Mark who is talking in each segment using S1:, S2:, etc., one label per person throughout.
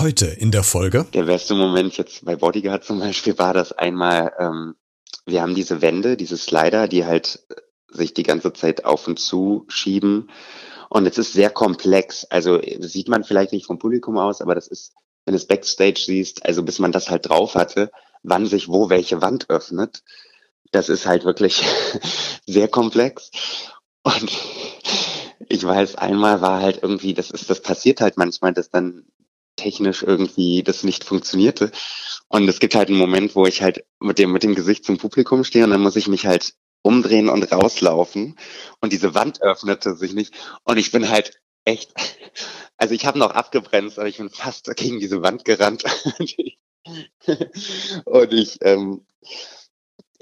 S1: Heute in der Folge.
S2: Der beste Moment jetzt bei Bodyguard zum Beispiel war das einmal, ähm, wir haben diese Wände, diese Slider, die halt sich die ganze Zeit auf und zu schieben. Und es ist sehr komplex. Also sieht man vielleicht nicht vom Publikum aus, aber das ist, wenn du es Backstage siehst, also bis man das halt drauf hatte, wann sich wo welche Wand öffnet, das ist halt wirklich sehr komplex. Und ich weiß, einmal war halt irgendwie, das ist, das passiert halt manchmal, dass dann technisch irgendwie das nicht funktionierte. Und es gibt halt einen Moment, wo ich halt mit dem, mit dem Gesicht zum Publikum stehe und dann muss ich mich halt umdrehen und rauslaufen. Und diese Wand öffnete sich nicht. Und ich bin halt echt, also ich habe noch abgebremst, aber ich bin fast gegen diese Wand gerannt. und ich, ähm,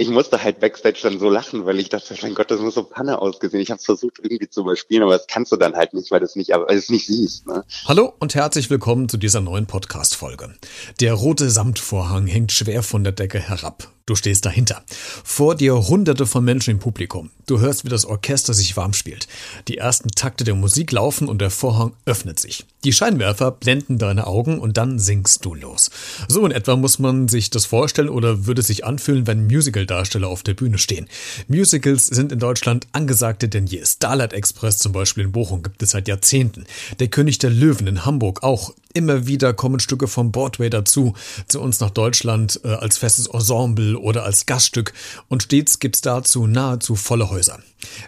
S2: ich musste halt Backstage dann so lachen, weil ich dachte, mein Gott, das muss so Panne ausgesehen. Ich habe versucht irgendwie zu überspielen, aber das kannst du dann halt nicht, weil du es nicht, weil es nicht siehst. Ne?
S1: Hallo und herzlich willkommen zu dieser neuen Podcast-Folge. Der rote Samtvorhang hängt schwer von der Decke herab. Du stehst dahinter. Vor dir hunderte von Menschen im Publikum. Du hörst, wie das Orchester sich warm spielt. Die ersten Takte der Musik laufen und der Vorhang öffnet sich. Die Scheinwerfer blenden deine Augen und dann singst du los. So in etwa muss man sich das vorstellen oder würde sich anfühlen, wenn Musical-Darsteller auf der Bühne stehen. Musicals sind in Deutschland angesagter denn je. Starlight Express zum Beispiel in Bochum gibt es seit Jahrzehnten. Der König der Löwen in Hamburg auch. Immer wieder kommen Stücke vom Broadway dazu, zu uns nach Deutschland äh, als festes Ensemble oder als Gaststück und stets gibt's dazu nahezu volle Häuser.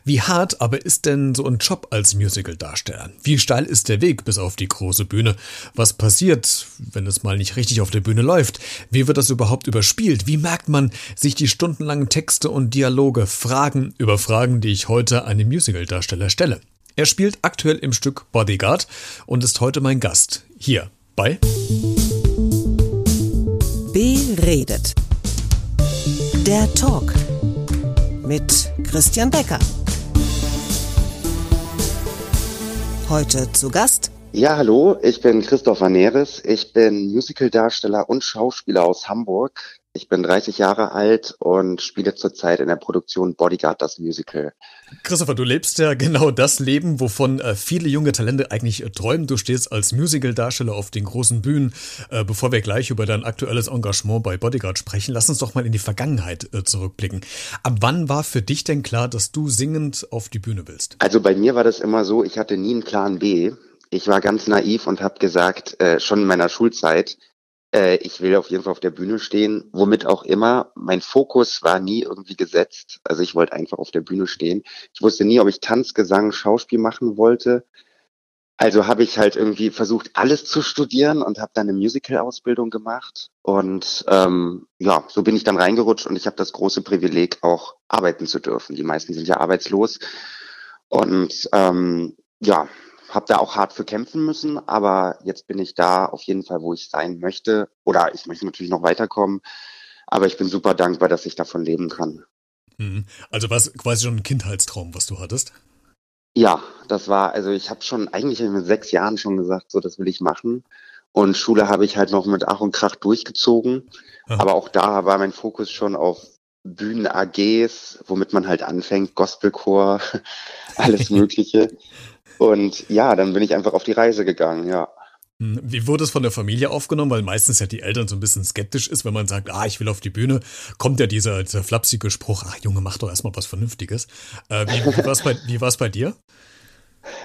S1: Wie hart aber ist denn so ein Job als Musical-Darsteller? Wie steil ist der Weg bis auf die große Bühne? Was passiert, wenn es mal nicht richtig auf der Bühne läuft? Wie wird das überhaupt überspielt? Wie merkt man sich die stundenlangen Texte und Dialoge? Fragen über Fragen, die ich heute einem Musical-Darsteller stelle. Er spielt aktuell im Stück Bodyguard und ist heute mein Gast. Hier bei
S3: Beredet. Der Talk mit Christian Becker. Heute zu Gast.
S2: Ja, hallo, ich bin Christopher Neres. Ich bin Musicaldarsteller und Schauspieler aus Hamburg. Ich bin 30 Jahre alt und spiele zurzeit in der Produktion Bodyguard das Musical.
S1: Christopher, du lebst ja genau das Leben, wovon äh, viele junge Talente eigentlich äh, träumen. Du stehst als Musical-Darsteller auf den großen Bühnen. Äh, bevor wir gleich über dein aktuelles Engagement bei Bodyguard sprechen, lass uns doch mal in die Vergangenheit zurückblicken. Ab wann war für dich denn klar, dass du singend auf die Bühne willst?
S2: Also bei mir war das immer so, ich hatte nie einen Plan B. Ich war ganz naiv und habe gesagt, schon in meiner Schulzeit, äh, ich will auf jeden Fall auf der Bühne stehen, womit auch immer. Mein Fokus war nie irgendwie gesetzt. Also ich wollte einfach auf der Bühne stehen. Ich wusste nie, ob ich Tanz, Gesang, Schauspiel machen wollte. Also habe ich halt irgendwie versucht, alles zu studieren und habe dann eine Musical-Ausbildung gemacht. Und ähm, ja, so bin ich dann reingerutscht und ich habe das große Privileg, auch arbeiten zu dürfen. Die meisten sind ja arbeitslos. Und ähm, ja, habe da auch hart für kämpfen müssen, aber jetzt bin ich da auf jeden Fall, wo ich sein möchte. Oder ich möchte natürlich noch weiterkommen, aber ich bin super dankbar, dass ich davon leben kann.
S1: Mhm. Also war es quasi schon ein Kindheitstraum, was du hattest?
S2: Ja, das war, also ich habe schon eigentlich mit sechs Jahren schon gesagt, so das will ich machen. Und Schule habe ich halt noch mit Ach und Krach durchgezogen. Aha. Aber auch da war mein Fokus schon auf Bühnen-AGs, womit man halt anfängt, Gospelchor, alles Mögliche. Und ja, dann bin ich einfach auf die Reise gegangen, ja.
S1: Hm, wie wurde es von der Familie aufgenommen? Weil meistens ja die Eltern so ein bisschen skeptisch ist, wenn man sagt, ah, ich will auf die Bühne, kommt ja dieser, dieser flapsige Spruch, ach Junge, mach doch erstmal was Vernünftiges. Äh, wie wie war es bei, wie war's bei dir?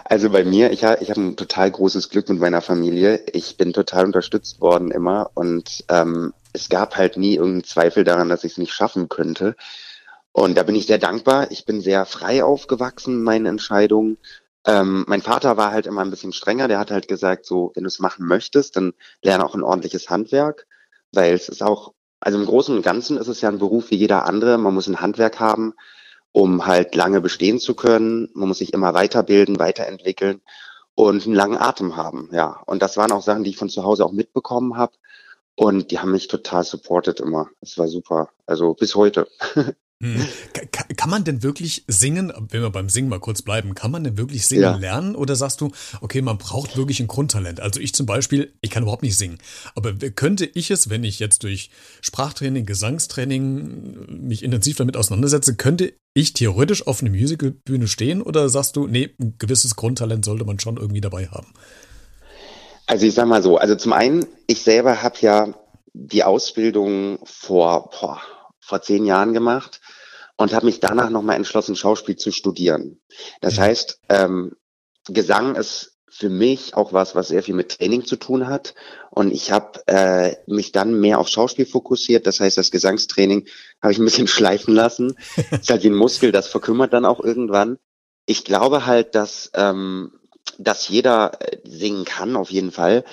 S2: Also bei mir, ich, ich habe ein total großes Glück mit meiner Familie. Ich bin total unterstützt worden immer und ähm, es gab halt nie irgendeinen Zweifel daran, dass ich es nicht schaffen könnte. Und da bin ich sehr dankbar. Ich bin sehr frei aufgewachsen in meinen Entscheidungen ähm, mein Vater war halt immer ein bisschen strenger. Der hat halt gesagt, so, wenn du es machen möchtest, dann lerne auch ein ordentliches Handwerk, weil es ist auch, also im Großen und Ganzen ist es ja ein Beruf wie jeder andere. Man muss ein Handwerk haben, um halt lange bestehen zu können. Man muss sich immer weiterbilden, weiterentwickeln und einen langen Atem haben, ja. Und das waren auch Sachen, die ich von zu Hause auch mitbekommen habe. Und die haben mich total supportet immer. Es war super. Also bis heute.
S1: Hm. Kann man denn wirklich singen, wenn wir beim Singen mal kurz bleiben, kann man denn wirklich singen ja. lernen oder sagst du, okay, man braucht wirklich ein Grundtalent? Also ich zum Beispiel, ich kann überhaupt nicht singen, aber könnte ich es, wenn ich jetzt durch Sprachtraining, Gesangstraining mich intensiv damit auseinandersetze, könnte ich theoretisch auf einer Musicalbühne stehen oder sagst du, nee, ein gewisses Grundtalent sollte man schon irgendwie dabei haben?
S2: Also ich sag mal so, also zum einen, ich selber habe ja die Ausbildung vor, boah, vor zehn Jahren gemacht und habe mich danach nochmal entschlossen, Schauspiel zu studieren. Das mhm. heißt, ähm, Gesang ist für mich auch was, was sehr viel mit Training zu tun hat. Und ich habe äh, mich dann mehr auf Schauspiel fokussiert. Das heißt, das Gesangstraining habe ich ein bisschen schleifen lassen. ist halt wie ein Muskel, das verkümmert dann auch irgendwann. Ich glaube halt, dass, ähm, dass jeder äh, singen kann, auf jeden Fall.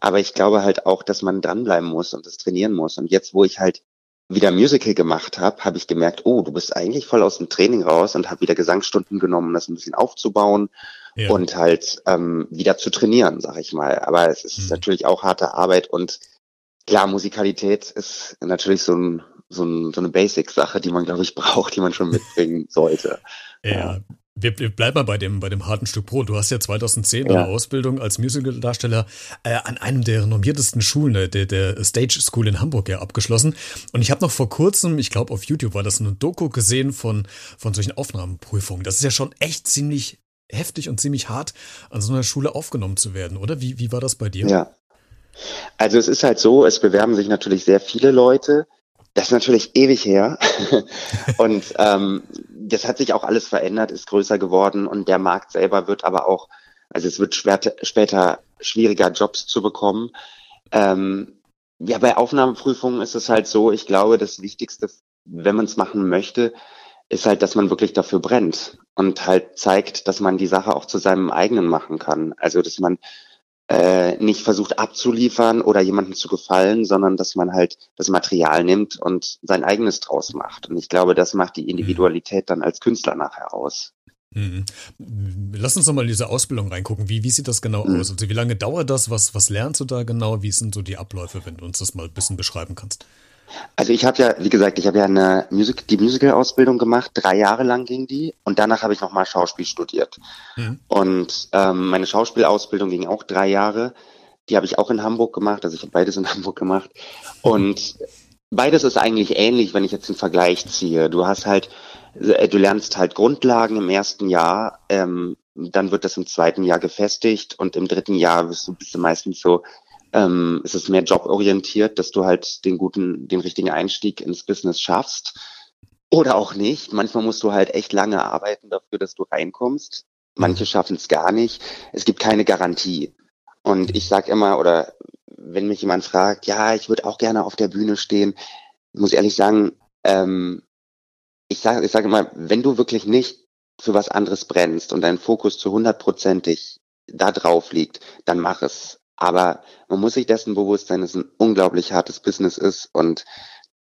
S2: Aber ich glaube halt auch, dass man dranbleiben muss und das trainieren muss. Und jetzt, wo ich halt wieder Musical gemacht habe, habe ich gemerkt, oh, du bist eigentlich voll aus dem Training raus und habe wieder Gesangsstunden genommen, um das ein bisschen aufzubauen ja. und halt ähm, wieder zu trainieren, sag ich mal. Aber es ist mhm. natürlich auch harte Arbeit und klar, Musikalität ist natürlich so, ein, so, ein, so eine Basic-Sache, die man, glaube ich, braucht, die man schon mitbringen sollte.
S1: Ja, wir, wir bleiben mal bei dem, bei dem harten Stück Brot. Du hast ja 2010 ja. eine Ausbildung als Musical-Darsteller äh, an einem der renommiertesten Schulen, der, der Stage School in Hamburg ja abgeschlossen. Und ich habe noch vor kurzem, ich glaube auf YouTube war das eine Doku gesehen von, von solchen Aufnahmeprüfungen. Das ist ja schon echt ziemlich heftig und ziemlich hart, an so einer Schule aufgenommen zu werden, oder? Wie, wie war das bei dir?
S2: Ja. Also es ist halt so, es bewerben sich natürlich sehr viele Leute. Das ist natürlich ewig her. und ähm, das hat sich auch alles verändert, ist größer geworden und der Markt selber wird aber auch, also es wird später, später schwieriger, Jobs zu bekommen. Ähm, ja, bei Aufnahmeprüfungen ist es halt so, ich glaube, das Wichtigste, wenn man es machen möchte, ist halt, dass man wirklich dafür brennt und halt zeigt, dass man die Sache auch zu seinem eigenen machen kann. Also, dass man äh, nicht versucht abzuliefern oder jemandem zu gefallen, sondern dass man halt das Material nimmt und sein eigenes draus macht. Und ich glaube, das macht die mhm. Individualität dann als Künstler nachher aus.
S1: Mhm. Lass uns noch mal in diese Ausbildung reingucken. Wie, wie sieht das genau mhm. aus? Also wie lange dauert das? Was, was lernst du da genau? Wie sind so die Abläufe, wenn du uns das mal ein bisschen beschreiben kannst?
S2: Also ich habe ja, wie gesagt, ich habe ja eine Musik, die Musical-Ausbildung gemacht, drei Jahre lang ging die und danach habe ich nochmal Schauspiel studiert. Mhm. Und ähm, meine Schauspielausbildung ging auch drei Jahre. Die habe ich auch in Hamburg gemacht, also ich habe beides in Hamburg gemacht. Und beides ist eigentlich ähnlich, wenn ich jetzt einen Vergleich ziehe. Du hast halt, äh, du lernst halt Grundlagen im ersten Jahr, ähm, dann wird das im zweiten Jahr gefestigt und im dritten Jahr bist du, bist du meistens so ähm, es ist mehr joborientiert, dass du halt den guten, den richtigen Einstieg ins Business schaffst. Oder auch nicht. Manchmal musst du halt echt lange arbeiten dafür, dass du reinkommst. Manche schaffen es gar nicht. Es gibt keine Garantie. Und ich sag immer, oder wenn mich jemand fragt, ja, ich würde auch gerne auf der Bühne stehen, ich muss ehrlich sagen, ähm, ich sage ich sag immer, wenn du wirklich nicht für was anderes brennst und dein Fokus zu hundertprozentig da drauf liegt, dann mach es. Aber man muss sich dessen bewusst sein, dass es ein unglaublich hartes Business ist und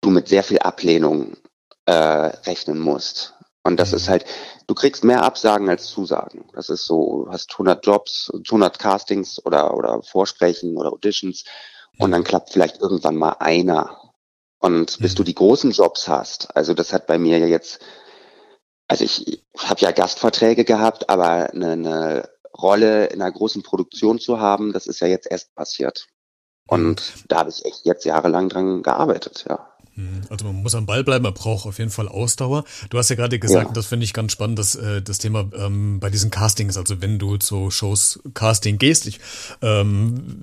S2: du mit sehr viel Ablehnung äh, rechnen musst. Und das ist mhm. halt, du kriegst mehr Absagen als Zusagen. Das ist so, du hast 100 Jobs, 100 Castings oder, oder Vorsprechen oder Auditions und dann klappt vielleicht irgendwann mal einer. Und bis du mhm. die großen Jobs hast, also das hat bei mir ja jetzt, also ich habe ja Gastverträge gehabt, aber eine, eine Rolle in einer großen Produktion zu haben, das ist ja jetzt erst passiert. Und da habe ich echt jetzt jahrelang dran gearbeitet, ja.
S1: Mhm. Also man muss am Ball bleiben, man braucht auf jeden Fall Ausdauer. Du hast ja gerade gesagt, ja. das finde ich ganz spannend, dass, äh, das Thema ähm, bei diesen Castings, also wenn du zu Shows Casting gehst, ich ähm,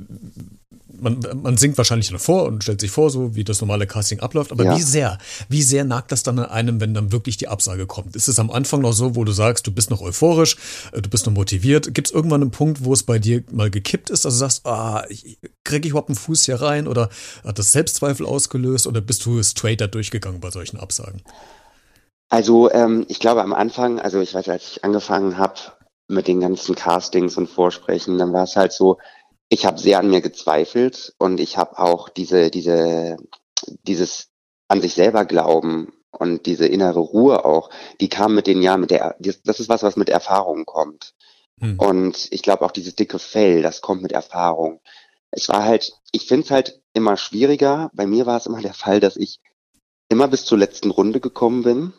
S1: man, man singt wahrscheinlich dann vor und stellt sich vor, so wie das normale Casting abläuft, aber ja. wie sehr, wie sehr nagt das dann an einem, wenn dann wirklich die Absage kommt? Ist es am Anfang noch so, wo du sagst, du bist noch euphorisch, äh, du bist noch motiviert? Gibt es irgendwann einen Punkt, wo es bei dir mal gekippt ist, dass du sagst, ah, kriege ich überhaupt einen Fuß hier rein oder hat das Selbstzweifel ausgelöst oder bist du straighter durchgegangen bei solchen Absagen?
S2: Also ähm, ich glaube am Anfang, also ich weiß, als ich angefangen habe mit den ganzen Castings und Vorsprechen, dann war es halt so, ich habe sehr an mir gezweifelt und ich habe auch diese, diese, dieses an sich selber glauben und diese innere Ruhe auch, die kam mit den Jahren, mit der, das ist was, was mit Erfahrung kommt. Hm. Und ich glaube auch dieses dicke Fell, das kommt mit Erfahrung. Es war halt, ich finde es halt immer schwieriger. Bei mir war es immer der Fall, dass ich immer bis zur letzten Runde gekommen bin.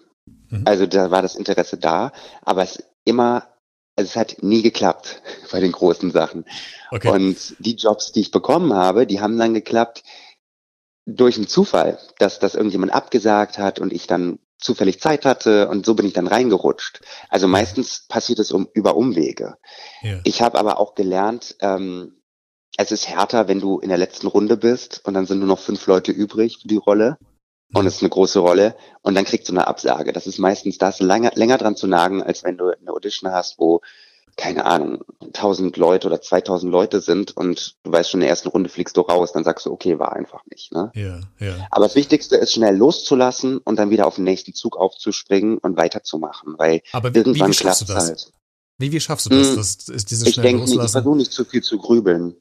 S2: Mhm. Also da war das Interesse da, aber es immer also es hat nie geklappt bei den großen Sachen. Okay. Und die Jobs, die ich bekommen habe, die haben dann geklappt durch einen Zufall, dass das irgendjemand abgesagt hat und ich dann zufällig Zeit hatte und so bin ich dann reingerutscht. Also meistens passiert es um, über Umwege. Ja. Ich habe aber auch gelernt, ähm, es ist härter, wenn du in der letzten Runde bist und dann sind nur noch fünf Leute übrig für die Rolle und es ist eine große Rolle und dann kriegst du eine Absage. Das ist meistens das länger, länger dran zu nagen, als wenn du eine Audition hast, wo keine Ahnung, 1000 Leute oder 2000 Leute sind und du weißt schon, in der ersten Runde fliegst du raus, dann sagst du, okay, war einfach nicht. Ne?
S1: Ja, ja.
S2: Aber das Wichtigste ist, schnell loszulassen und dann wieder auf den nächsten Zug aufzuspringen und weiterzumachen, weil
S1: Aber wie,
S2: irgendwann
S1: wie, wie schaffst du
S2: klappt
S1: das?
S2: halt.
S1: Wie, wie schaffst du das?
S2: Hm,
S1: das ist dieses
S2: Ich denke ich versuche nicht zu viel zu grübeln.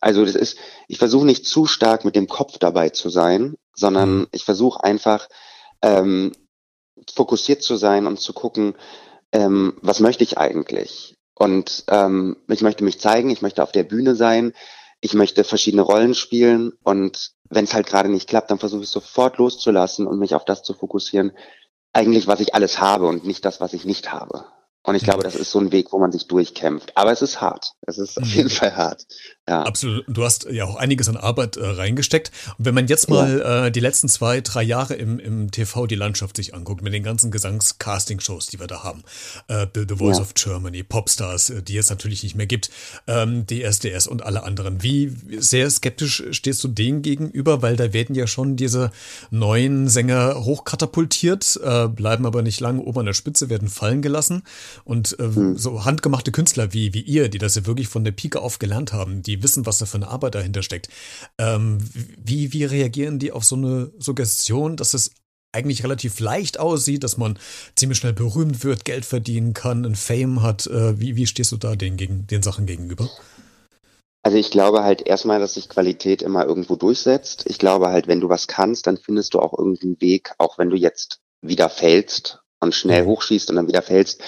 S2: Also das ist, ich versuche nicht zu stark mit dem Kopf dabei zu sein, sondern
S1: Mhm.
S2: ich versuche einfach ähm, fokussiert zu sein und zu gucken, ähm, was möchte ich eigentlich? Und ähm, ich möchte mich zeigen, ich möchte auf der Bühne sein, ich möchte verschiedene Rollen spielen und wenn es halt gerade nicht klappt, dann versuche ich sofort loszulassen und mich auf das zu fokussieren, eigentlich was ich alles habe und nicht das, was ich nicht habe. Und ich
S1: Mhm.
S2: glaube, das ist so ein Weg, wo man sich durchkämpft. Aber es ist hart. Es ist auf
S1: Mhm.
S2: jeden Fall hart. Ja.
S1: Absolut. Du hast ja auch einiges an Arbeit äh, reingesteckt. Und wenn man jetzt mal äh, die letzten zwei, drei Jahre im, im TV die Landschaft sich anguckt, mit den ganzen Gesangs-Casting-Shows, die wir da haben, äh, The, The Voice
S2: Ja.
S1: of Germany, Popstars, äh, die es natürlich nicht mehr gibt, ähm, DSDS und alle anderen. Wie sehr skeptisch stehst du denen gegenüber? Weil da werden ja schon diese neuen Sänger hochkatapultiert, äh, bleiben aber nicht lange oben an der Spitze, werden fallen gelassen. Und äh,
S2: Hm.
S1: so handgemachte Künstler wie, wie ihr, die das ja wirklich von der Pike auf gelernt haben, die wissen, was da für eine Arbeit dahinter steckt. Ähm, wie, wie reagieren die auf so eine Suggestion, dass es eigentlich relativ leicht aussieht, dass man ziemlich schnell berühmt wird, Geld verdienen kann, ein Fame hat? Äh, wie, wie stehst du da den, gegen, den Sachen gegenüber?
S2: Also ich glaube halt erstmal, dass sich Qualität immer irgendwo durchsetzt. Ich glaube halt, wenn du was kannst, dann findest du auch irgendeinen Weg, auch wenn du jetzt wieder fällst und schnell
S1: Mhm.
S2: hochschießt und dann wieder fällst,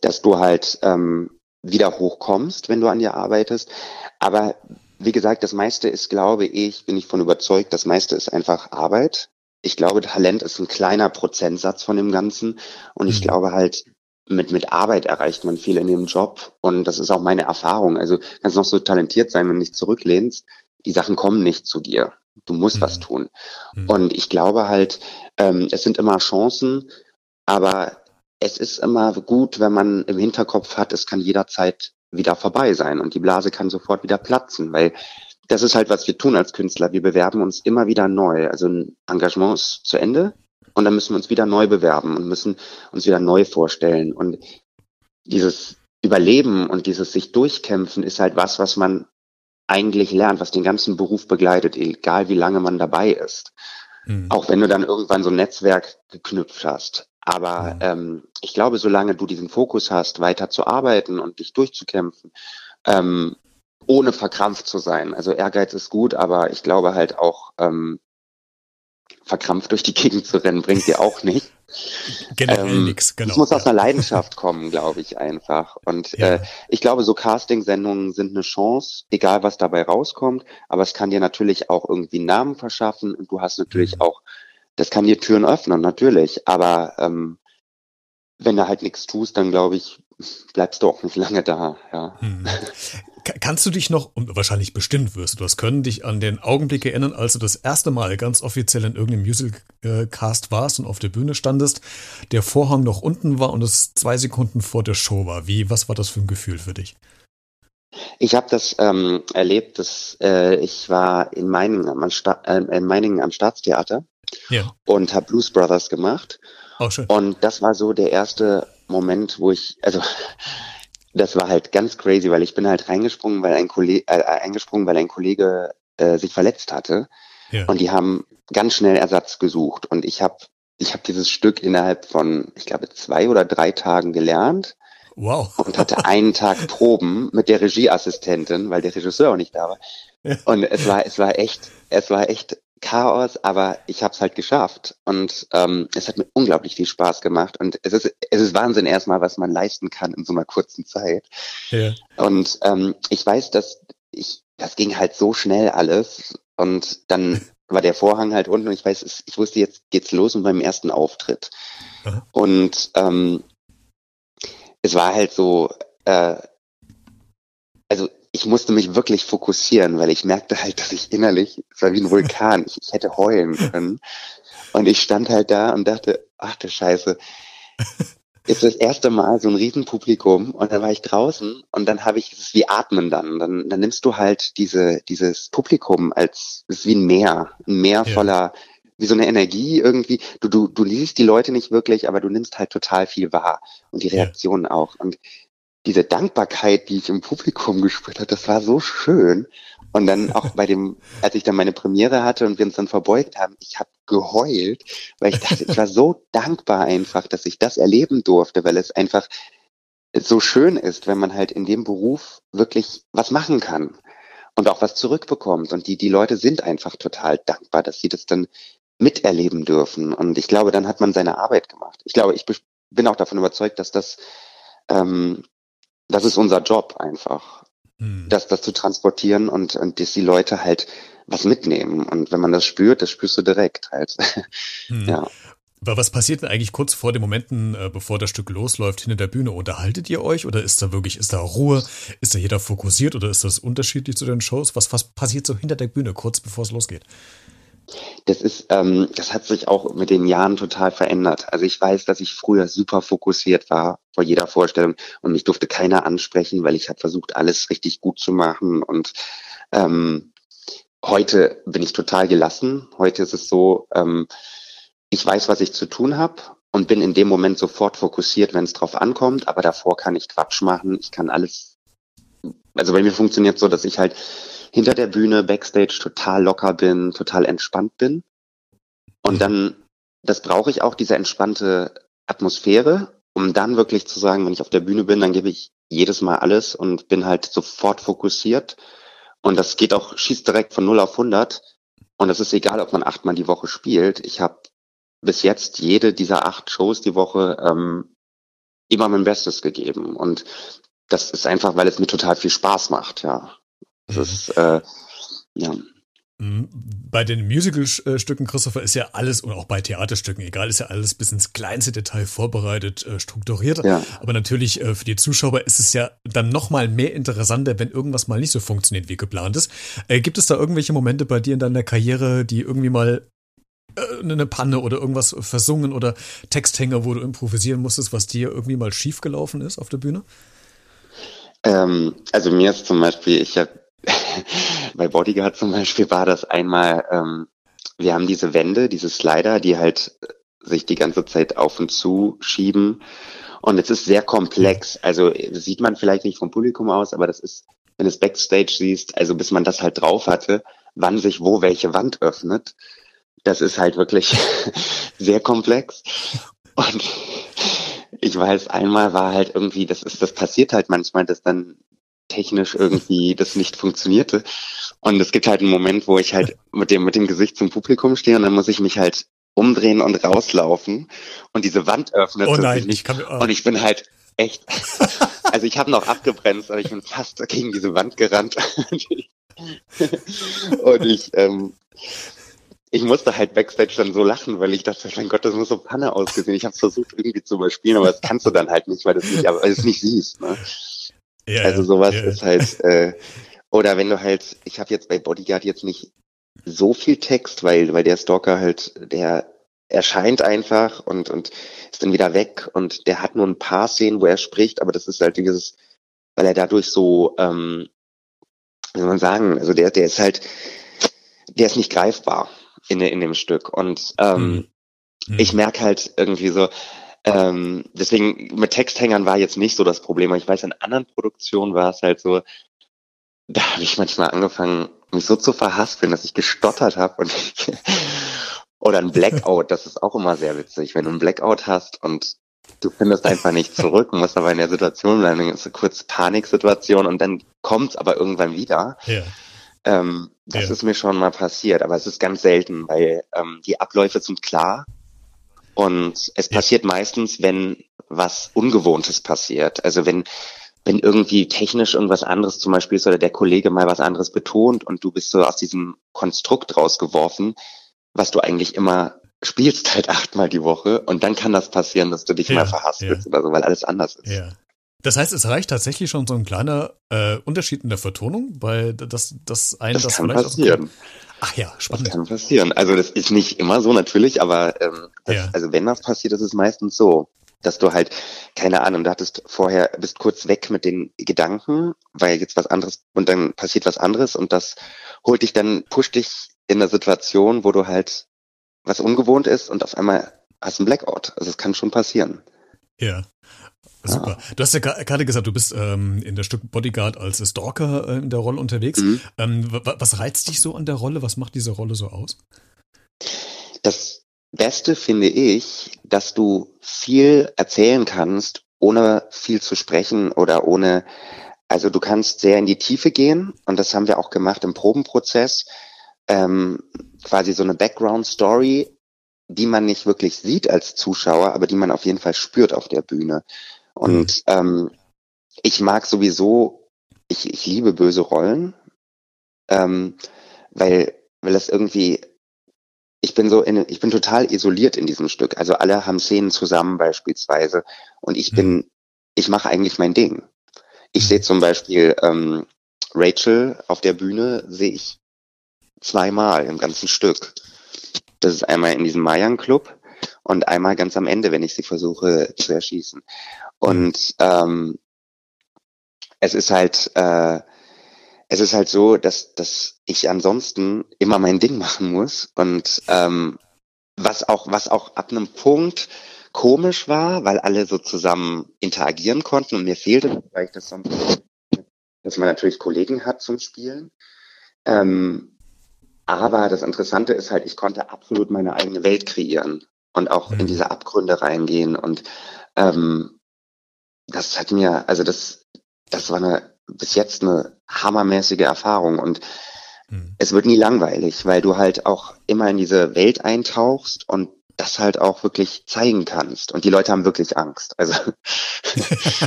S2: dass du halt ähm, wieder hochkommst, wenn du an dir arbeitest. Aber wie gesagt, das meiste ist, glaube ich, bin ich von überzeugt, das meiste ist einfach Arbeit. Ich glaube, Talent ist ein kleiner Prozentsatz von dem Ganzen. Und ich
S1: Mhm.
S2: glaube halt, mit, mit Arbeit erreicht man viel in dem Job. Und das ist auch meine Erfahrung. Also kannst noch so talentiert sein, wenn du dich zurücklehnst. Die Sachen kommen nicht zu dir. Du musst
S1: Mhm.
S2: was tun.
S1: Mhm.
S2: Und ich glaube halt, ähm, es sind immer Chancen, aber es ist immer gut, wenn man im Hinterkopf hat, es kann jederzeit wieder vorbei sein und die Blase kann sofort wieder platzen, weil das ist halt, was wir tun als Künstler. Wir bewerben uns immer wieder neu. Also ein Engagement ist zu Ende und dann müssen wir uns wieder neu bewerben und müssen uns wieder neu vorstellen. Und dieses Überleben und dieses sich durchkämpfen ist halt was, was man eigentlich lernt, was den ganzen Beruf begleitet, egal wie lange man dabei ist.
S1: Mhm.
S2: Auch wenn du dann irgendwann so ein Netzwerk geknüpft hast. Aber ähm, ich glaube, solange du diesen Fokus hast, weiter zu arbeiten und dich durchzukämpfen, ähm, ohne verkrampft zu sein. Also Ehrgeiz ist gut, aber ich glaube halt auch, ähm, verkrampft durch die Gegend zu rennen, bringt dir auch nicht.
S1: Generell
S2: Ähm,
S1: nix, genau.
S2: Es muss aus einer Leidenschaft kommen, glaube ich einfach. Und
S1: Ja.
S2: äh, ich glaube, so Casting-Sendungen sind eine Chance, egal was dabei rauskommt. Aber es kann dir natürlich auch irgendwie einen Namen verschaffen und du hast natürlich
S1: Mhm.
S2: auch, das kann dir Türen öffnen, natürlich. Aber ähm, wenn du halt nichts tust, dann glaube ich, bleibst du auch nicht lange da. Ja.
S1: Hm. Ka- Kannst du dich noch, und wahrscheinlich bestimmt wirst du das können, dich an den Augenblick erinnern, als du das erste Mal ganz offiziell in irgendeinem Musical-Cast warst und auf der Bühne standest, der Vorhang noch unten war und es zwei Sekunden vor der Show war. Wie, was war das für ein Gefühl für dich?
S2: Ich habe das ähm, erlebt, dass äh, ich war in Meiningen am, Sta äh, in Meiningen am Staatstheater
S1: Ja,
S2: und habe Blues Brothers gemacht.
S1: auch schön.
S2: Und das war so der erste Moment, wo ich, also das war halt ganz crazy, weil ich bin halt reingesprungen, weil ein Kollege, äh, eingesprungen, weil ein Kollege äh, sich verletzt hatte.
S1: Ja.
S2: Und die haben ganz schnell Ersatz gesucht. Und ich habe ich hab dieses Stück innerhalb von, ich glaube, zwei oder drei Tagen gelernt
S1: Wow.
S2: und hatte einen Tag Proben mit der Regieassistentin, weil der Regisseur auch nicht da war. Und es war, es war echt, es war echt Chaos, aber ich habe es halt geschafft und ähm, es hat mir unglaublich viel Spaß gemacht und es ist es ist Wahnsinn erstmal, was man leisten kann in so einer kurzen Zeit.
S1: Ja.
S2: Und ähm, ich weiß, dass ich das ging halt so schnell alles und dann war der Vorhang halt unten und ich weiß, es, ich wusste jetzt geht's los mit meinem ersten Auftritt
S1: Aha.
S2: und ähm, es war halt so, äh, also ich musste mich wirklich fokussieren, weil ich merkte halt, dass ich innerlich, es war wie ein Vulkan, ich, ich hätte heulen können. Und ich stand halt da und dachte, ach du Scheiße, ist das erste Mal so ein Riesenpublikum und dann war ich draußen und dann habe ich, es ist wie Atmen dann. dann. Dann nimmst du halt diese, dieses Publikum als, es ist wie ein Meer, ein Meer
S1: Ja.
S2: voller, wie so eine Energie irgendwie. Du, du, du liest die Leute nicht wirklich, aber du nimmst halt total viel wahr und die
S1: Ja.
S2: Reaktionen auch. Und diese Dankbarkeit, die ich im Publikum gespürt habe, das war so schön. Und dann auch bei dem, als ich dann meine Premiere hatte und wir uns dann verbeugt haben, ich habe geheult, weil ich dachte, ich war so dankbar einfach, dass ich das erleben durfte, weil es einfach so schön ist, wenn man halt in dem Beruf wirklich was machen kann und auch was zurückbekommt. Und die, die Leute sind einfach total dankbar, dass sie das dann miterleben dürfen. Und ich glaube, dann hat man seine Arbeit gemacht. Ich glaube, ich bin auch davon überzeugt, dass das, ähm, das ist unser Job einfach
S1: Hm.
S2: das, das zu transportieren und, und dass die Leute halt was mitnehmen. Und wenn man das spürt, das spürst du direkt halt.
S1: Hm.
S2: ja.
S1: Aber was passiert denn eigentlich kurz vor den Momenten, äh, bevor das Stück losläuft, hinter der Bühne? Unterhaltet ihr euch oder ist da wirklich, ist da Ruhe? Ist da jeder fokussiert oder ist das unterschiedlich zu den Shows? Was, was passiert so hinter der Bühne, kurz bevor es losgeht?
S2: Das ist, ähm, das hat sich auch mit den Jahren total verändert. Also ich weiß, dass ich früher super fokussiert war vor jeder Vorstellung und mich durfte keiner ansprechen, weil ich habe versucht, alles richtig gut zu machen. Und ähm, heute bin ich total gelassen. Heute ist es so, ähm, ich weiß, was ich zu tun habe und bin in dem Moment sofort fokussiert, wenn es drauf ankommt. Aber davor kann ich Quatsch machen. Ich kann alles. Also bei mir funktioniert so, dass ich halt hinter der Bühne, Backstage total locker bin, total entspannt bin. Und dann, das brauche ich auch, diese entspannte Atmosphäre, um dann wirklich zu sagen, wenn ich auf der Bühne bin, dann gebe ich jedes Mal alles und bin halt sofort fokussiert. Und das geht auch, schießt direkt von 0 auf 100. Und es ist egal, ob man achtmal die Woche spielt. Ich habe bis jetzt jede dieser acht Shows die Woche ähm, immer mein Bestes gegeben. Und das ist einfach, weil es mir total viel Spaß macht, ja. Das ist, äh, ja.
S1: Mhm. Bei den Musical-Stücken, Christopher, ist ja alles, und auch bei Theaterstücken, egal, ist ja alles bis ins kleinste Detail vorbereitet, äh, strukturiert.
S2: Ja.
S1: Aber natürlich äh, für die Zuschauer ist es ja dann nochmal mehr interessanter, wenn irgendwas mal nicht so funktioniert, wie geplant ist. Äh, gibt es da irgendwelche Momente bei dir in deiner Karriere, die irgendwie mal eine Panne oder irgendwas versungen oder Texthänger, wo du improvisieren musstest, was dir irgendwie mal schiefgelaufen ist auf der Bühne?
S2: Ähm, also mir ist zum Beispiel, ich habe bei Bodyguard zum Beispiel war das einmal, ähm, wir haben diese Wände, diese Slider, die halt sich die ganze Zeit auf und zu schieben. Und es ist sehr komplex. Also das sieht man vielleicht nicht vom Publikum aus, aber das ist, wenn du es Backstage siehst, also bis man das halt drauf hatte, wann sich wo welche Wand öffnet, das ist halt wirklich sehr komplex. Und ich weiß, einmal war halt irgendwie, das ist, das passiert halt manchmal, dass dann technisch irgendwie das nicht funktionierte. Und es gibt halt einen Moment, wo ich halt mit dem, mit dem Gesicht zum Publikum stehe und dann muss ich mich halt umdrehen und rauslaufen und diese Wand öffnet
S1: Oh
S2: sich
S1: nein,
S2: nicht.
S1: ich kann oh.
S2: Und ich bin halt echt, also ich habe noch abgebremst, aber ich bin fast gegen diese Wand gerannt. und ich, ähm, ich musste halt Backstage dann so lachen, weil ich dachte, mein Gott, das muss so Panne ausgesehen. Ich habe versucht irgendwie zu überspielen, aber das kannst du dann halt nicht, weil du es nicht, aber es nicht siehst. Ne?
S1: Ja,
S2: Also sowas
S1: ja,
S2: ist halt, äh, oder wenn du halt, ich habe jetzt bei Bodyguard jetzt nicht so viel Text, weil, weil der Stalker halt, der erscheint einfach und, und ist dann wieder weg und der hat nur ein paar Szenen, wo er spricht, aber das ist halt dieses, weil er dadurch so, ähm, wie soll man sagen, also der, der ist halt, der ist nicht greifbar in, in dem Stück und ähm,
S1: Hm.
S2: ich merke halt irgendwie so, ähm, deswegen mit Texthängern war jetzt nicht so das Problem. Aber ich weiß, in anderen Produktionen war es halt so, da habe ich manchmal angefangen, mich so zu verhaspeln, dass ich gestottert habe und ich, oder ein Blackout, das ist auch immer sehr witzig, wenn du ein Blackout hast und du findest einfach nicht zurück, musst aber in der Situation bleiben, dann ist eine kurz Paniksituation und dann kommt's aber irgendwann wieder.
S1: ja.
S2: Ähm, das
S1: Ja.
S2: ist mir schon mal passiert, aber es ist ganz selten, weil ähm, die Abläufe sind klar und es
S1: Ja.
S2: passiert meistens, wenn was Ungewohntes passiert. Also wenn wenn irgendwie technisch irgendwas anderes zum Beispiel ist oder der Kollege mal was anderes betont und du bist so aus diesem Konstrukt rausgeworfen, was du eigentlich immer spielst halt achtmal die Woche und dann kann das passieren, dass du dich
S1: Ja,
S2: mal verhaspelst oder so, weil alles anders ist.
S1: Ja. Das heißt, es reicht tatsächlich schon so ein kleiner äh, Unterschied in der Vertonung, weil das, das ein,
S2: Das,
S1: das
S2: kann passieren.
S1: Ach ja,
S2: Das
S1: spannend.
S2: kann passieren. Also das ist nicht immer so natürlich, aber ähm, das,
S1: Ja.
S2: also wenn das passiert, ist es meistens so. dass du halt, keine Ahnung, du hattest vorher, bist kurz weg mit den Gedanken, weil jetzt was anderes und dann passiert was anderes und das holt dich dann, pusht dich in eine Situation, wo du halt was ungewohnt ist und auf einmal hast einen Blackout. Also es kann schon passieren.
S1: Ja. Super. Du hast ja gerade gesagt, du bist ähm, in der Stück Bodyguard als Stalker äh, in der Rolle unterwegs. Mhm. Ähm, was reizt dich so an der Rolle? Was macht diese Rolle so aus?
S2: Das Beste finde ich, dass du viel erzählen kannst, ohne viel zu sprechen oder ohne, also du kannst sehr in die Tiefe gehen und das haben wir auch gemacht im Probenprozess. Ähm, quasi so eine Background-Story, die man nicht wirklich sieht als Zuschauer, aber die man auf jeden Fall spürt auf der Bühne. Und mhm. ähm, ich mag sowieso, ich, ich liebe böse Rollen, ähm, weil, weil das irgendwie, ich bin so in, ich bin total isoliert in diesem Stück. Also alle haben Szenen zusammen beispielsweise und ich bin, mhm. ich mache eigentlich mein Ding. Ich sehe zum Beispiel ähm, Rachel auf der Bühne, sehe ich zweimal im ganzen Stück. Das ist einmal in diesem Mayan Club und einmal ganz am Ende, wenn ich sie versuche zu erschießen. Und ähm, es ist halt, äh, es ist halt so, dass, dass ich ansonsten immer mein Ding machen muss und ähm, was auch, was auch ab einem Punkt komisch war, weil alle so zusammen interagieren konnten und mir fehlte, weil ich das sonst, dass man natürlich Kollegen hat zum Spielen. Ähm, aber das Interessante ist halt, ich konnte absolut meine eigene Welt kreieren und auch mhm. in diese Abgründe reingehen. Und ähm, das hat mir, also das, das war eine bis jetzt eine hammermäßige Erfahrung und mhm. es wird nie langweilig, weil du halt auch immer in diese Welt eintauchst und das halt auch wirklich zeigen kannst. Und die Leute haben wirklich Angst. Also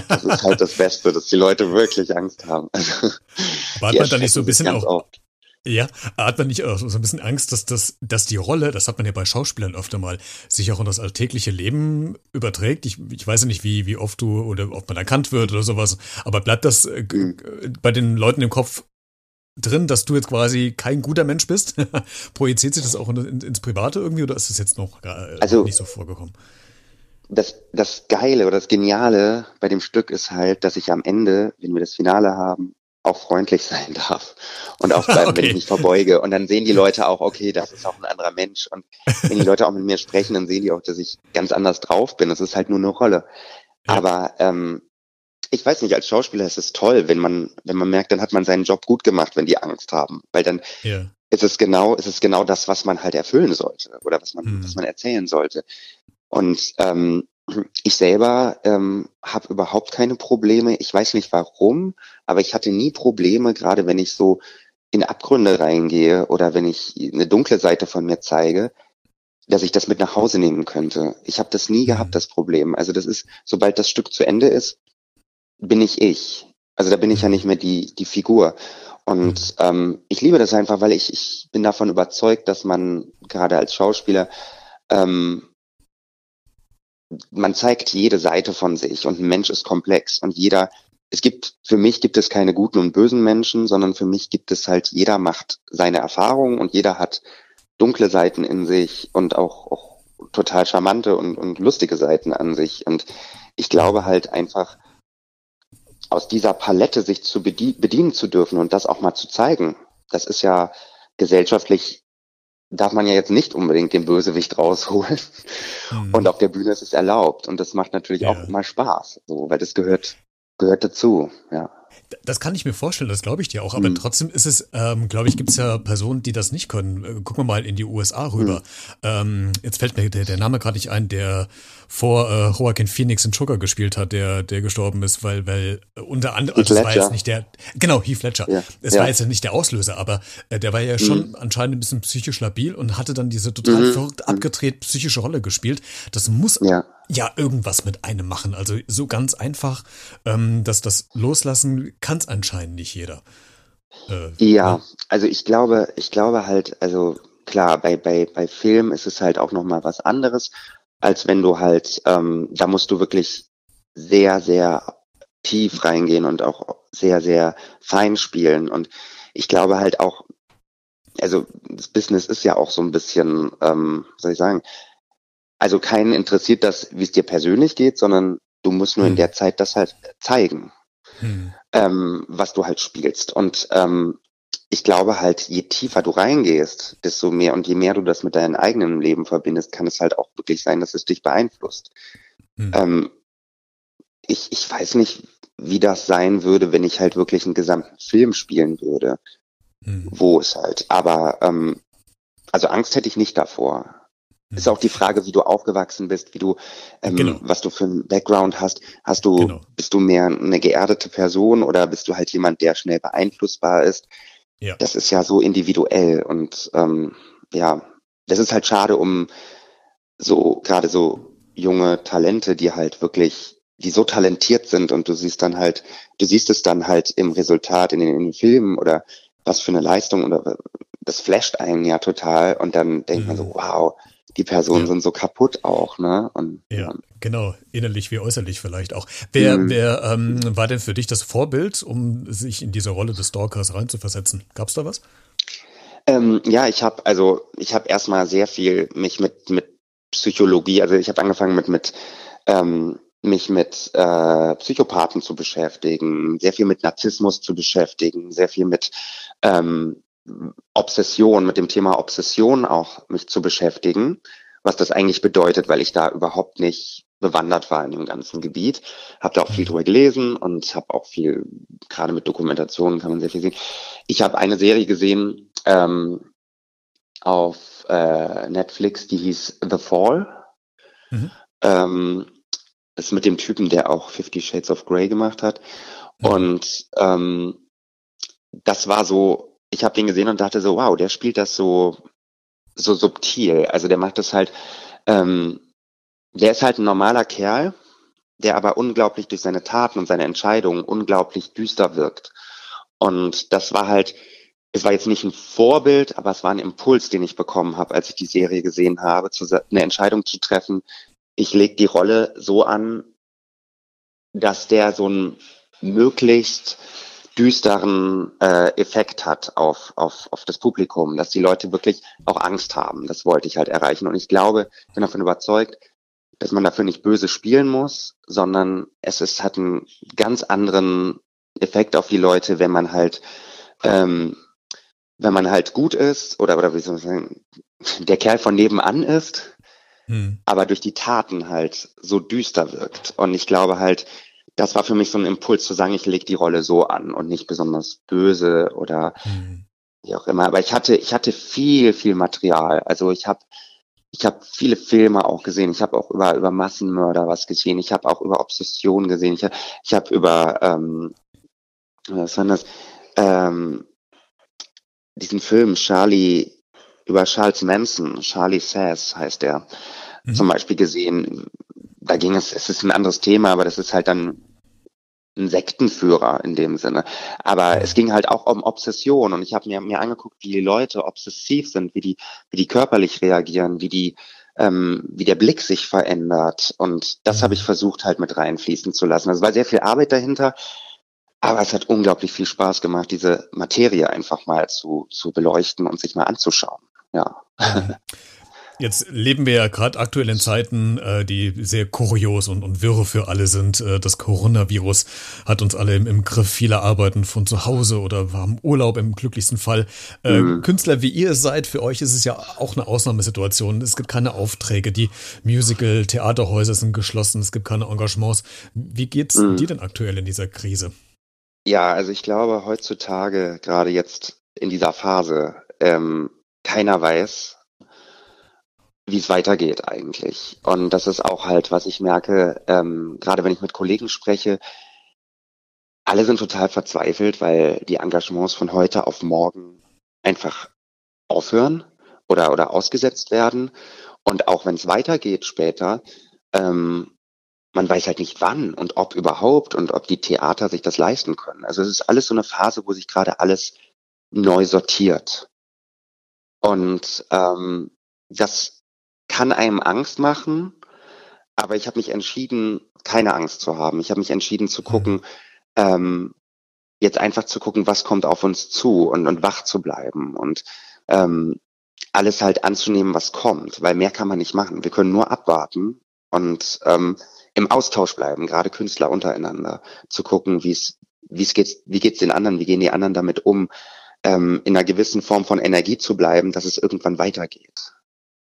S2: das ist halt das Beste, dass die Leute wirklich Angst haben. Also,
S1: War man da nicht so ein bisschen auch, oft. Ja, hat man nicht so ein bisschen Angst, dass, das, dass die Rolle, das hat man ja bei Schauspielern öfter mal, sich auch in das alltägliche Leben überträgt? Ich, ich weiß ja nicht, wie, wie oft du oder ob man erkannt wird oder sowas, aber bleibt das äh, mhm. bei den Leuten im Kopf drin, dass du jetzt quasi kein guter Mensch bist? Projiziert sich das auch in, in, ins Private irgendwie oder ist das jetzt noch äh, also, nicht so vorgekommen?
S2: Das, das Geile oder das Geniale bei dem Stück ist halt, dass ich am Ende, wenn wir das Finale haben, auch freundlich sein darf und auch bleiben, okay. wenn ich mich verbeuge. Und dann sehen die Leute auch, okay, das ist auch ein anderer Mensch. Und wenn die Leute auch mit mir sprechen, dann sehen die auch, dass ich ganz anders drauf bin. Das ist halt nur eine Rolle. Ja. Aber ähm, ich weiß nicht, als Schauspieler ist es toll, wenn man, wenn man merkt, dann hat man seinen Job gut gemacht, wenn die Angst haben. Weil dann ja. ist es genau, ist es genau das, was man halt erfüllen sollte oder was man, hm. was man erzählen sollte. Und ähm, ich selber ähm, habe überhaupt keine Probleme. Ich weiß nicht warum, aber ich hatte nie Probleme, gerade wenn ich so in Abgründe reingehe oder wenn ich eine dunkle Seite von mir zeige, dass ich das mit nach Hause nehmen könnte. Ich habe das nie gehabt, mhm. das Problem. Also das ist, sobald das Stück zu Ende ist, bin ich ich. Also da bin ich ja mhm. nicht mehr die, die Figur. Und mhm. ähm, ich liebe das einfach, weil ich, ich bin davon überzeugt, dass man gerade als Schauspieler ähm, man zeigt jede Seite von sich und ein Mensch ist komplex und jeder, es gibt, für mich gibt es keine guten und bösen Menschen, sondern für mich gibt es halt, jeder macht seine Erfahrungen und jeder hat dunkle Seiten in sich und auch, auch total charmante und, und lustige Seiten an sich. Und ich glaube halt einfach, aus dieser Palette sich zu bedienen zu dürfen und das auch mal zu zeigen, das ist ja gesellschaftlich darf man ja jetzt nicht unbedingt den Bösewicht rausholen. Mhm. Und auf der Bühne ist es erlaubt. Und das macht natürlich ja. auch immer Spaß, so, weil das gehört, gehört dazu, ja.
S1: Das kann ich mir vorstellen, das glaube ich dir auch. Aber mhm. trotzdem ist es, ähm, glaube ich, gibt es ja Personen, die das nicht können. Äh, gucken wir mal in die USA rüber. Mhm. Ähm, jetzt fällt mir der, der Name gerade nicht ein, der vor äh, Joaquin Phoenix in Joker gespielt hat, der, der gestorben ist, weil, weil äh, unter anderem, also das war jetzt nicht der, genau, Heath Ledger. Ja. Es ja. war jetzt nicht der Auslöser, aber äh, der war ja schon mhm. anscheinend ein bisschen psychisch labil und hatte dann diese total mhm. verrückt abgedreht psychische Rolle gespielt. Das muss ja. Ja irgendwas mit einem machen. Also so ganz einfach, ähm, dass das loslassen kann es anscheinend nicht jeder.
S2: Äh, ja, ne? also ich glaube, ich glaube halt, also klar, bei, bei, bei Film ist es halt auch nochmal was anderes als wenn du halt, ähm, da musst du wirklich sehr, sehr tief reingehen und auch sehr, sehr fein spielen. Und ich glaube halt auch, also das Business ist ja auch so ein bisschen, ähm, soll ich sagen, also keinen interessiert das, wie es dir persönlich geht, sondern du musst nur hm. in der Zeit das halt zeigen, hm. ähm, was du halt spielst. Und ähm, ich glaube halt, je tiefer du reingehst, desto mehr und je mehr du das mit deinem eigenen Leben verbindest, kann es halt auch wirklich sein, dass es dich beeinflusst. Hm. Ähm, ich, ich weiß nicht, wie das sein würde, wenn ich halt wirklich einen gesamten Film spielen würde, hm. wo es halt, aber ähm, also Angst hätte ich nicht davor. Hm. Ist auch die Frage, wie du aufgewachsen bist, wie du, ähm, genau. was du für einen Background hast. Hast du, genau. bist du mehr eine geerdete Person oder bist du halt jemand, der schnell beeinflussbar ist? Ja. Das ist ja so individuell und ähm, ja, das ist halt schade um so gerade so junge Talente, die halt wirklich, die so talentiert sind und du siehst dann halt, du siehst es dann halt im Resultat in den, in den Filmen oder was für eine Leistung oder das flasht einen ja total und dann denkt mhm. man so, mhm. wow, die Personen ja. sind so kaputt auch, ne? Und,
S1: ja, ähm, genau, innerlich wie äußerlich vielleicht auch. Wer, mhm. wer ähm, war denn für dich das Vorbild, um sich in diese Rolle des Stalkers reinzuversetzen? Gab's da was?
S2: Ähm, ja, ich habe also ich habe erstmal sehr viel mich mit mit Psychologie, also ich habe angefangen mit mit ähm, mich mit äh, Psychopathen zu beschäftigen, sehr viel mit Narzissmus zu beschäftigen, sehr viel mit ähm, Obsession, mit dem Thema Obsession auch mich zu beschäftigen, was das eigentlich bedeutet, weil ich da überhaupt nicht bewandert war in dem ganzen Gebiet. Habe da auch viel mhm. drüber gelesen und habe auch viel, gerade mit Dokumentationen kann man sehr viel sehen. Ich habe eine Serie gesehen ähm, auf äh, Netflix, die hieß The Fall. Mhm. Ähm, ist mit dem Typen, der auch Fifty Shades of Grey gemacht hat. Mhm. Und ähm, das war so ich habe den gesehen und dachte so, wow, der spielt das so, so subtil. Also der macht das halt, ähm, der ist halt ein normaler Kerl, der aber unglaublich durch seine Taten und seine Entscheidungen unglaublich düster wirkt. Und das war halt, es war jetzt nicht ein Vorbild, aber es war ein Impuls, den ich bekommen habe, als ich die Serie gesehen habe, zu, eine Entscheidung zu treffen. Ich lege die Rolle so an, dass der so ein möglichst düsteren äh, Effekt hat auf, auf, auf das Publikum, dass die Leute wirklich auch Angst haben. Das wollte ich halt erreichen. Und ich glaube, bin davon überzeugt, dass man dafür nicht böse spielen muss, sondern es ist, hat einen ganz anderen Effekt auf die Leute, wenn man halt, ähm, wenn man halt gut ist oder, oder wie soll man sagen, der Kerl von nebenan ist, hm. aber durch die Taten halt so düster wirkt. Und ich glaube halt, das war für mich so ein Impuls zu sagen, ich lege die Rolle so an und nicht besonders böse oder mhm. wie auch immer. Aber ich hatte, ich hatte viel, viel Material. Also ich habe ich habe viele Filme auch gesehen. Ich habe auch über über Massenmörder was gesehen. Ich habe auch über Obsession gesehen. Ich habe ich hab über ähm, was war das? Ähm, diesen Film Charlie über Charles Manson, Charlie Sass heißt der, mhm. zum Beispiel gesehen. Da ging es, es ist ein anderes Thema, aber das ist halt dann ein Sektenführer in dem Sinne. Aber es ging halt auch um Obsession und ich habe mir, mir angeguckt, wie die Leute obsessiv sind, wie die, wie die körperlich reagieren, wie die, ähm, wie der Blick sich verändert. Und das habe ich mhm. versucht halt mit reinfließen zu lassen. Also war sehr viel Arbeit dahinter, aber es hat unglaublich viel Spaß gemacht, diese Materie einfach mal zu, zu beleuchten und sich mal anzuschauen. Ja.
S1: Jetzt leben wir ja gerade aktuell in Zeiten, äh, die sehr kurios und, und wirre für alle sind. Äh, das Coronavirus hat uns alle im, im Griff. Viele arbeiten von zu Hause oder haben Urlaub im glücklichsten Fall. Äh, mhm. Künstler wie ihr seid, für euch ist es ja auch eine Ausnahmesituation. Es gibt keine Aufträge. Die Musical, Theaterhäuser sind geschlossen. Es gibt keine Engagements. Wie geht's mhm. dir denn aktuell in dieser Krise?
S2: Ja, also ich glaube heutzutage, gerade jetzt in dieser Phase, ähm, keiner weiß, wie es weitergeht eigentlich. Und das ist auch halt, was ich merke, ähm, gerade wenn ich mit Kollegen spreche, alle sind total verzweifelt, weil die Engagements von heute auf morgen einfach aufhören oder, oder ausgesetzt werden. Und auch wenn es weitergeht später, ähm, man weiß halt nicht wann und ob überhaupt und ob die Theater sich das leisten können. Also es ist alles so eine Phase, wo sich gerade alles neu sortiert. Und ähm, das kann einem Angst machen, aber ich habe mich entschieden, keine Angst zu haben. Ich habe mich entschieden zu gucken, mhm. ähm, jetzt einfach zu gucken, was kommt auf uns zu und, und wach zu bleiben und ähm, alles halt anzunehmen, was kommt, weil mehr kann man nicht machen. Wir können nur abwarten und ähm, im Austausch bleiben, gerade Künstler untereinander, zu gucken, wie es wie es geht, wie geht's den anderen, wie gehen die anderen damit um, ähm, in einer gewissen Form von Energie zu bleiben, dass es irgendwann weitergeht.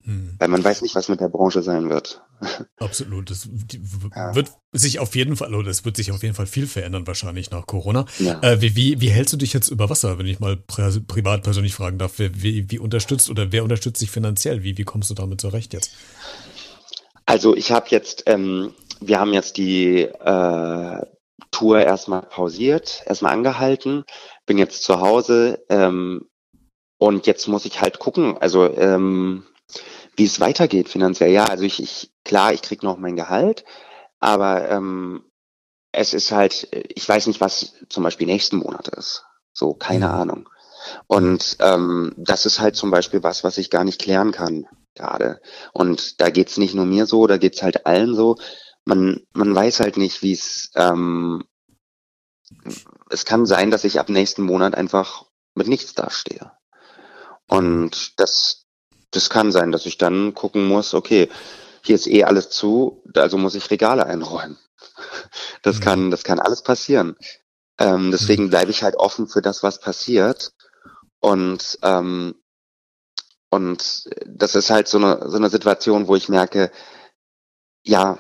S2: Hm. Weil man weiß nicht, was mit der Branche sein wird.
S1: Absolut. Das ja. wird sich auf jeden Fall, oder es wird sich auf jeden Fall viel verändern, wahrscheinlich nach Corona. Ja. Äh, wie, wie, wie hältst du dich jetzt über Wasser, wenn ich mal pri privat persönlich fragen darf? Wie, wie unterstützt oder wer unterstützt dich finanziell? Wie, wie kommst du damit zurecht jetzt?
S2: Also ich habe jetzt, ähm, wir haben jetzt die äh, Tour erstmal pausiert, erstmal angehalten, bin jetzt zu Hause ähm, und jetzt muss ich halt gucken, also ähm, wie es weitergeht finanziell. Ja, also ich, ich klar, ich krieg noch mein Gehalt, aber ähm, es ist halt, ich weiß nicht, was zum Beispiel nächsten Monat ist. So, keine mhm. Ahnung. Und ähm, das ist halt zum Beispiel was, was ich gar nicht klären kann gerade. Und da geht's nicht nur mir so, da geht's halt allen so man, man weiß halt nicht, wie es, ähm, es kann sein, dass ich ab nächsten Monat einfach mit nichts dastehe. Und das, das kann sein, dass ich dann gucken muss, okay, hier ist eh alles zu, also muss ich Regale einräumen. Das mhm. kann, das kann alles passieren. Ähm, deswegen mhm. bleibe ich halt offen für das, was passiert. Und, ähm, und das ist halt so eine, so eine Situation, wo ich merke, ja,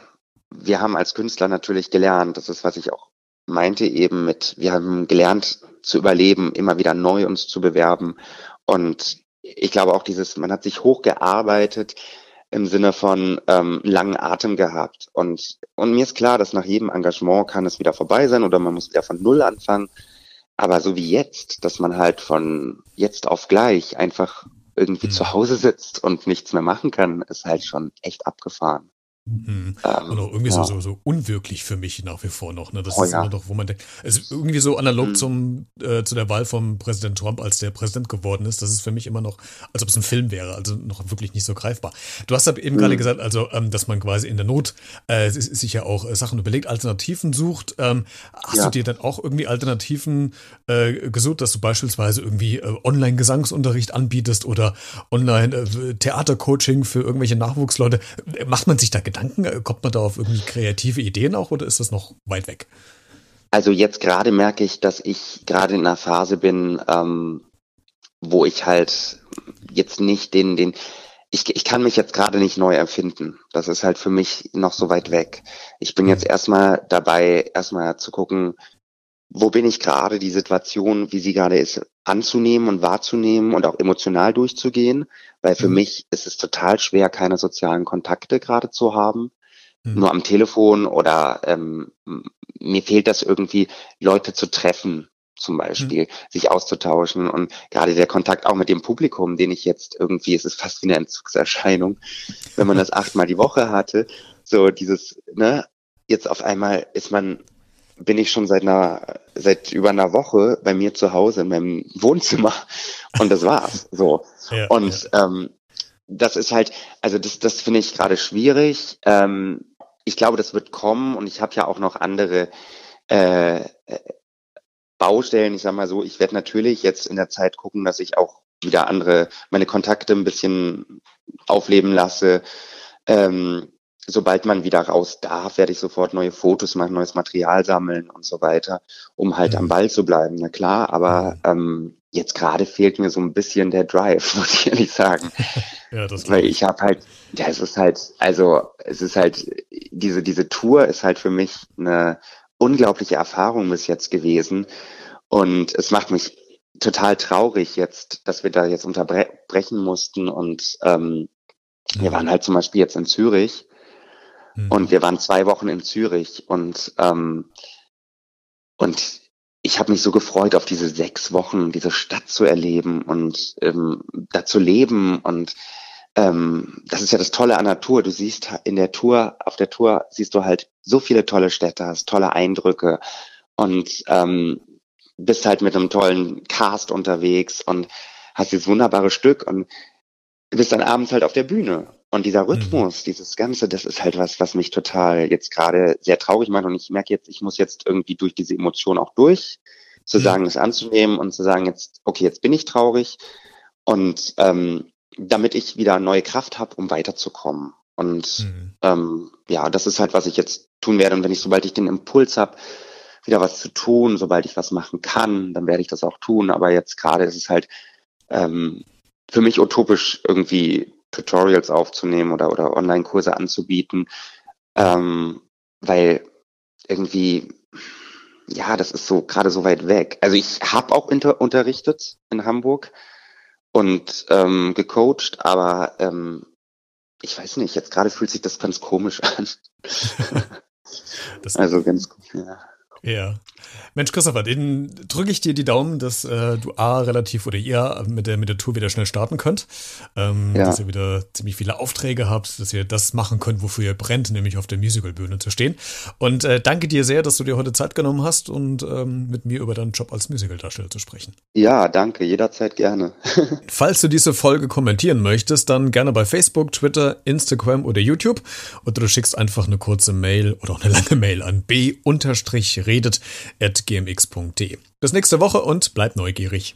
S2: wir haben als Künstler natürlich gelernt, das ist, was ich auch meinte eben mit, wir haben gelernt zu überleben, immer wieder neu uns zu bewerben. Und ich glaube auch dieses, man hat sich hochgearbeitet im Sinne von ähm, langen Atem gehabt. Und, und mir ist klar, dass nach jedem Engagement kann es wieder vorbei sein oder man muss wieder von Null anfangen. Aber so wie jetzt, dass man halt von jetzt auf gleich einfach irgendwie mhm. zu Hause sitzt und nichts mehr machen kann, ist halt schon echt abgefahren.
S1: Mhm. Ähm, und auch irgendwie ja. so, so, unwirklich für mich nach wie vor noch. Ne? Das oh, ist ja. immer doch, wo man denkt, es ist irgendwie so analog mhm. zum, äh, zu der Wahl von Präsident Trump, als der Präsident geworden ist. Das ist für mich immer noch, als ob es ein Film wäre, also noch wirklich nicht so greifbar. Du hast eben mhm. gerade gesagt, also, ähm, dass man quasi in der Not äh, sich ja auch äh, Sachen überlegt, Alternativen sucht. Ähm, hast ja. du dir dann auch irgendwie Alternativen äh, gesucht, dass du beispielsweise irgendwie äh, Online-Gesangsunterricht anbietest oder Online-Theatercoaching äh, für irgendwelche Nachwuchsleute? Macht man sich da Gedanken? Gedanken? Kommt man da auf irgendwie kreative Ideen auch oder ist das noch weit weg?
S2: Also jetzt gerade merke ich, dass ich gerade in einer Phase bin, ähm, wo ich halt jetzt nicht den, den, ich, ich kann mich jetzt gerade nicht neu erfinden. Das ist halt für mich noch so weit weg. Ich bin jetzt erstmal dabei, erstmal zu gucken, wo bin ich gerade, die Situation, wie sie gerade ist, anzunehmen und wahrzunehmen und auch emotional durchzugehen, weil für mhm. mich ist es total schwer, keine sozialen Kontakte gerade zu haben, mhm. nur am Telefon oder ähm, mir fehlt das irgendwie, Leute zu treffen zum Beispiel, mhm. sich auszutauschen und gerade der Kontakt auch mit dem Publikum, den ich jetzt irgendwie, es ist fast wie eine Entzugserscheinung, wenn man das achtmal die Woche hatte, so dieses, ne, jetzt auf einmal ist man bin ich schon seit einer, seit über einer Woche bei mir zu Hause in meinem Wohnzimmer und das war's. So. Ja, und ja. Ähm, das ist halt, also das, das finde ich gerade schwierig. Ähm, ich glaube, das wird kommen und ich habe ja auch noch andere äh, Baustellen. Ich sag mal so, ich werde natürlich jetzt in der Zeit gucken, dass ich auch wieder andere, meine Kontakte ein bisschen aufleben lasse. Ähm, sobald man wieder raus darf, werde ich sofort neue Fotos machen, neues Material sammeln und so weiter, um halt mhm. am Ball zu bleiben. Na klar, aber mhm. ähm, jetzt gerade fehlt mir so ein bisschen der Drive, muss ich ehrlich sagen. ja, das Weil ich habe halt, ja, es ist halt, also es ist halt, diese, diese Tour ist halt für mich eine unglaubliche Erfahrung bis jetzt gewesen. Und es macht mich total traurig jetzt, dass wir da jetzt unterbrechen mussten. Und ähm, wir waren halt zum Beispiel jetzt in Zürich Mhm. Und wir waren zwei Wochen in Zürich und, ähm, und ich habe mich so gefreut, auf diese sechs Wochen, diese Stadt zu erleben und ähm, da zu leben. Und ähm, das ist ja das Tolle an der Tour. Du siehst in der Tour, auf der Tour siehst du halt so viele tolle Städte, hast tolle Eindrücke und ähm, bist halt mit einem tollen Cast unterwegs und hast dieses wunderbare Stück und bist dann abends halt auf der Bühne. Und dieser mhm. Rhythmus, mhm. dieses Ganze, das ist halt was, was mich total jetzt gerade sehr traurig macht. Und ich merke jetzt, ich muss jetzt irgendwie durch diese Emotion auch durch, zu mhm. sagen, das anzunehmen und zu sagen, jetzt, okay, jetzt bin ich traurig. Und ähm, damit ich wieder neue Kraft habe, um weiterzukommen. Und mhm. ähm, ja, das ist halt, was ich jetzt tun werde. Und wenn ich, sobald ich den Impuls habe, wieder was zu tun, sobald ich was machen kann, dann werde ich das auch tun. Aber jetzt gerade ist es halt ähm, für mich utopisch, irgendwie Tutorials aufzunehmen oder, oder Online-Kurse anzubieten, ähm, weil irgendwie, ja, das ist so gerade so weit weg. Also ich habe auch inter unterrichtet in Hamburg und ähm, gecoacht, aber ähm, ich weiß nicht, jetzt gerade fühlt sich das ganz komisch an. also ganz, ja.
S1: Ja. Mensch, Christopher, den drücke ich dir die Daumen, dass äh, du A relativ oder ihr mit der, mit der Tour wieder schnell starten könnt. Ähm, ja. Dass ihr wieder ziemlich viele Aufträge habt, dass ihr das machen könnt, wofür ihr brennt, nämlich auf der Musicalbühne zu stehen. Und äh, danke dir sehr, dass du dir heute Zeit genommen hast und ähm, mit mir über deinen Job als Musicaldarsteller zu sprechen.
S2: Ja, danke, jederzeit gerne.
S1: Falls du diese Folge kommentieren möchtest, dann gerne bei Facebook, Twitter, Instagram oder YouTube. Oder du schickst einfach eine kurze Mail oder auch eine lange Mail an b- redet.gmx.de. Bis nächste Woche und bleib neugierig.